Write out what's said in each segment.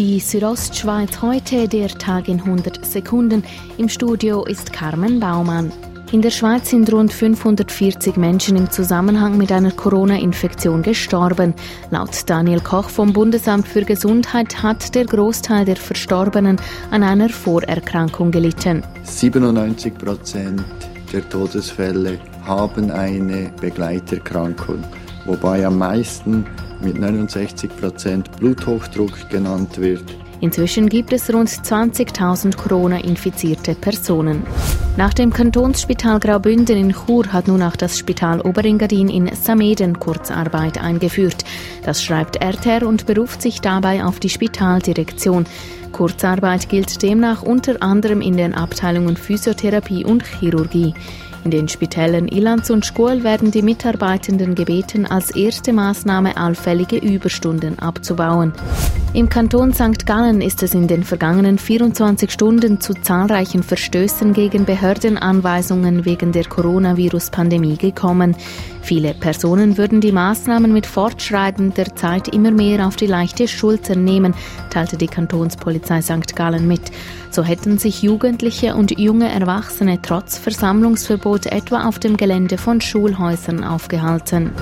Die Südostschweiz heute, der Tag in 100 Sekunden. Im Studio ist Carmen Baumann. In der Schweiz sind rund 540 Menschen im Zusammenhang mit einer Corona-Infektion gestorben. Laut Daniel Koch vom Bundesamt für Gesundheit hat der Großteil der Verstorbenen an einer Vorerkrankung gelitten. 97 Prozent der Todesfälle haben eine Begleiterkrankung, wobei am meisten mit 69 Prozent Bluthochdruck genannt wird. Inzwischen gibt es rund 20.000 Corona-infizierte Personen. Nach dem Kantonsspital Graubünden in Chur hat nun auch das Spital Oberengadin in Sameden Kurzarbeit eingeführt. Das schreibt RTR und beruft sich dabei auf die Spitaldirektion. Kurzarbeit gilt demnach unter anderem in den Abteilungen Physiotherapie und Chirurgie. In den Spitällen Ilanz und Schkuhl werden die Mitarbeitenden gebeten, als erste Maßnahme allfällige Überstunden abzubauen. Im Kanton St. Gallen ist es in den vergangenen 24 Stunden zu zahlreichen Verstößen gegen Behördenanweisungen wegen der Coronavirus-Pandemie gekommen. Viele Personen würden die Maßnahmen mit fortschreitender Zeit immer mehr auf die leichte Schulter nehmen, teilte die Kantonspolizei St. Gallen mit. So hätten sich Jugendliche und junge Erwachsene trotz Versammlungsverbot etwa auf dem Gelände von Schulhäusern aufgehalten.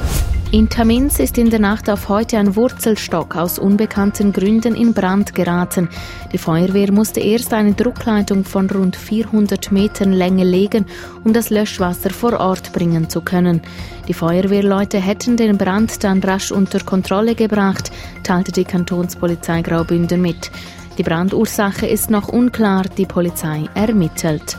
In Tamins ist in der Nacht auf heute ein Wurzelstock aus unbekannten Gründen in Brand geraten. Die Feuerwehr musste erst eine Druckleitung von rund 400 Metern Länge legen, um das Löschwasser vor Ort bringen zu können. Die Feuerwehrleute hätten den Brand dann rasch unter Kontrolle gebracht, teilte die Kantonspolizei Graubünden mit. Die Brandursache ist noch unklar, die Polizei ermittelt.